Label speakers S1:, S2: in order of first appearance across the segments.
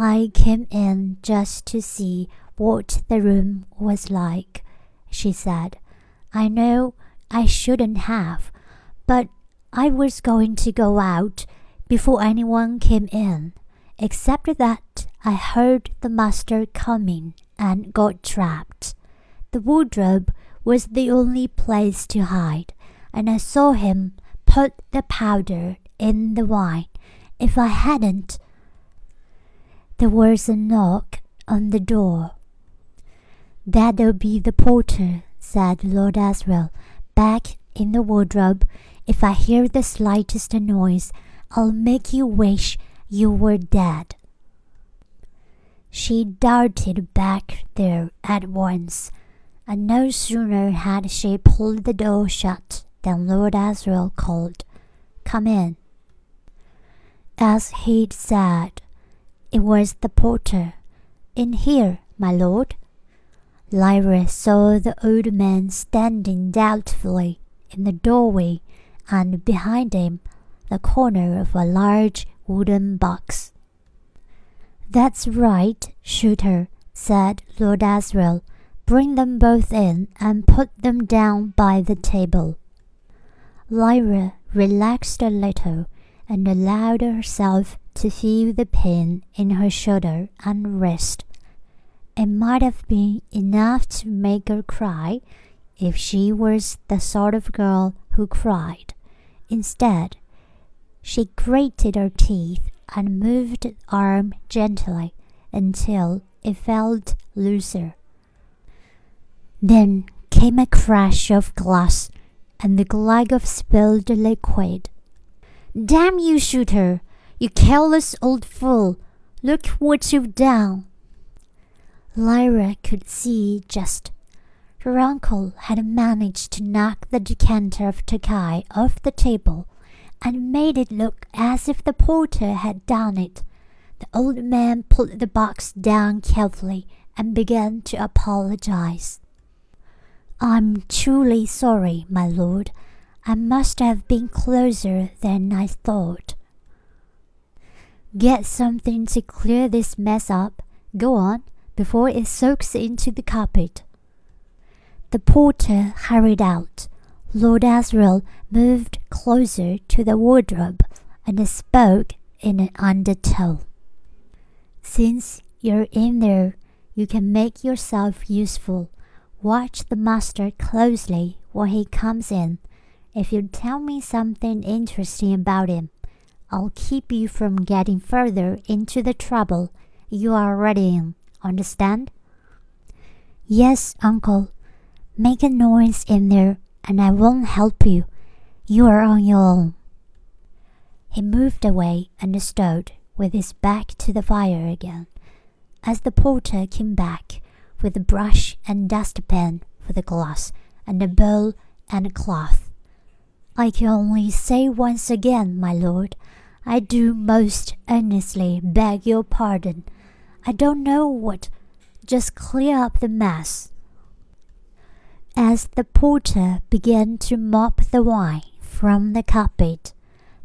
S1: I came in just to see what the room was like, she said. I know I shouldn't have, but I was going to go out before anyone came in, except that I heard the master coming and got trapped. The wardrobe was the only place to hide, and I saw him put the powder in the wine. If I hadn't, there was a knock on the door. That'll be the porter, said Lord Asriel. Back in the wardrobe, if I hear the slightest noise, I'll make you wish you were dead. She darted back there at once, and no sooner had she pulled the door shut than Lord Asriel called, Come in. As he'd said, it was the porter. In here, my lord. Lyra saw the old man standing doubtfully in the doorway, and behind him the corner of a large wooden box. That's right, Shuter, said Lord Asriel. Bring them both in and put them down by the table. Lyra relaxed a little and allowed herself to feel the pain in her shoulder and wrist. It might have been enough to make her cry if she was the sort of girl who cried. Instead, she grated her teeth and moved the arm gently until it felt looser. Then came a crash of glass and the glug of spilled liquid. Damn you, Shuter! You careless old fool! Look what you've done! Lyra could see just. Her uncle had managed to knock the decanter of Tokai off the table and made it look as if the porter had done it. The old man pulled the box down carefully and began to apologize. I'm truly sorry, my lord. I must have been closer than I thought. Get something to clear this mess up. Go on, before it soaks into the carpet. The porter hurried out. Lord Asriel moved closer to the wardrobe and spoke in an undertone. Since you're in there, you can make yourself useful. Watch the master closely when he comes in. If you tell me something interesting about him, I'll keep you from getting further into the trouble you are already in. Understand? Yes, uncle. Make a noise in there and I won't help you. You are on your own. He moved away and stood with his back to the fire again. As the porter came back with a brush and dustpan for the glass and a bowl and a cloth. I can only say once again, my lord, I do most earnestly beg your pardon. I don't know what. Just clear up the mess. As the porter began to mop the wine from the carpet,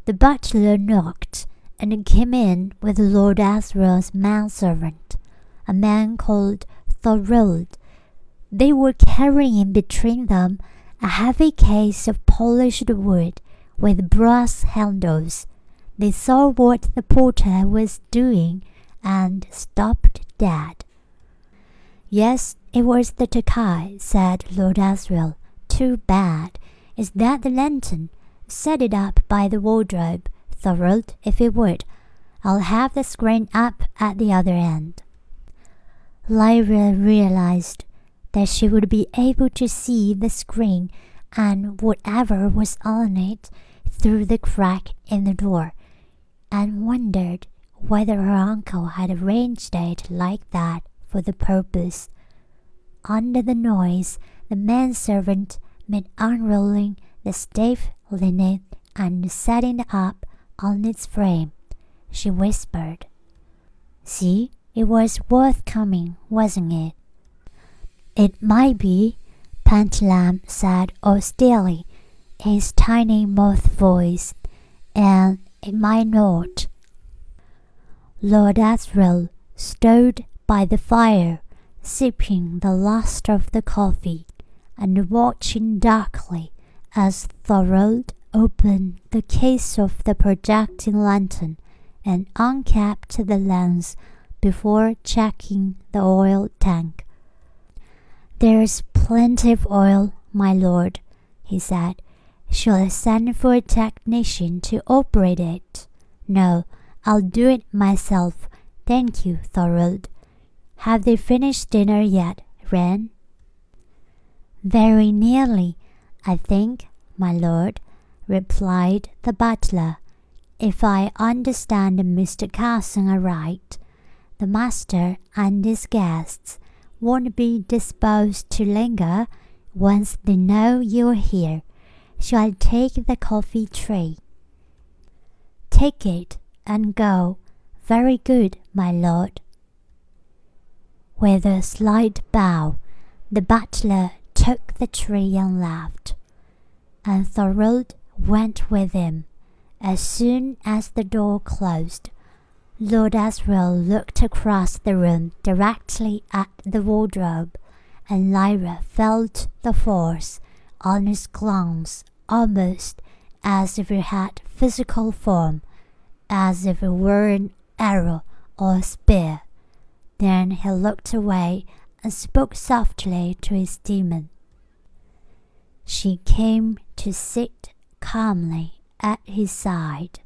S1: the butler knocked and came in with Lord Asriel's manservant, a man called Thorold. They were carrying between them a heavy case of polished wood with brass handles. They saw what the porter was doing and stopped dead. Yes, it was the Tokai, said Lord Asriel. Too bad. Is that the lantern? Set it up by the wardrobe, Thorold, if you would. I'll have the screen up at the other end. Lyra realized that she would be able to see the screen and whatever was on it through the crack in the door, and wondered whether her uncle had arranged it like that for the purpose. Under the noise, the manservant made unrolling the stiff linen and setting it up on its frame. She whispered, See, it was worth coming, wasn't it? It might be, Pantalaimon said austerely in his tiny moth voice, and it might not. Lord Asriel stood by the fire, sipping the last of the coffee, and watching darkly as Thorold opened the case of the projecting lantern and uncapped the lens before checking the oil tank. There's plenty of oil, my lord, he said. Shall I send for a technician to operate it? No, I'll do it myself. Thank you, Thorold. Have they finished dinner yet, Wren? Very nearly, I think, my lord, replied the butler. If I understand Mr. Cawson aright, the master and his guests won't be disposed to linger once they know you're here. Shall I take the coffee tray? Take it and go. Very good, my lord. With a slight bow, the butler took the tray and left, and Thorold went with him. As soon as the door closed, Lord Asriel looked across the room directly at the wardrobe, and Lyra felt the force on his glance almost as if it had physical form, as if it were an arrow or a spear. Then he looked away and spoke softly to his daemon. She came to sit calmly at his side,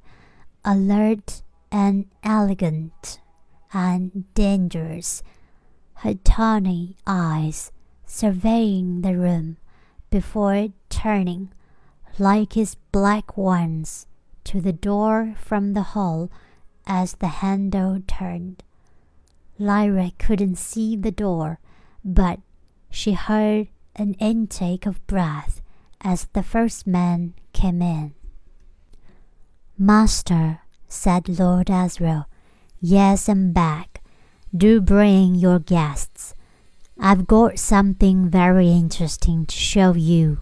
S1: alert and elegant and dangerous, her tawny eyes surveying the room before turning, like his black ones, to the door from the hall as the handle turned. Lyra couldn't see the door, but she heard an intake of breath as the first man came in. Master, said Lord Asriel, yes, I'm back. Do bring your guests. I've got something very interesting to show you.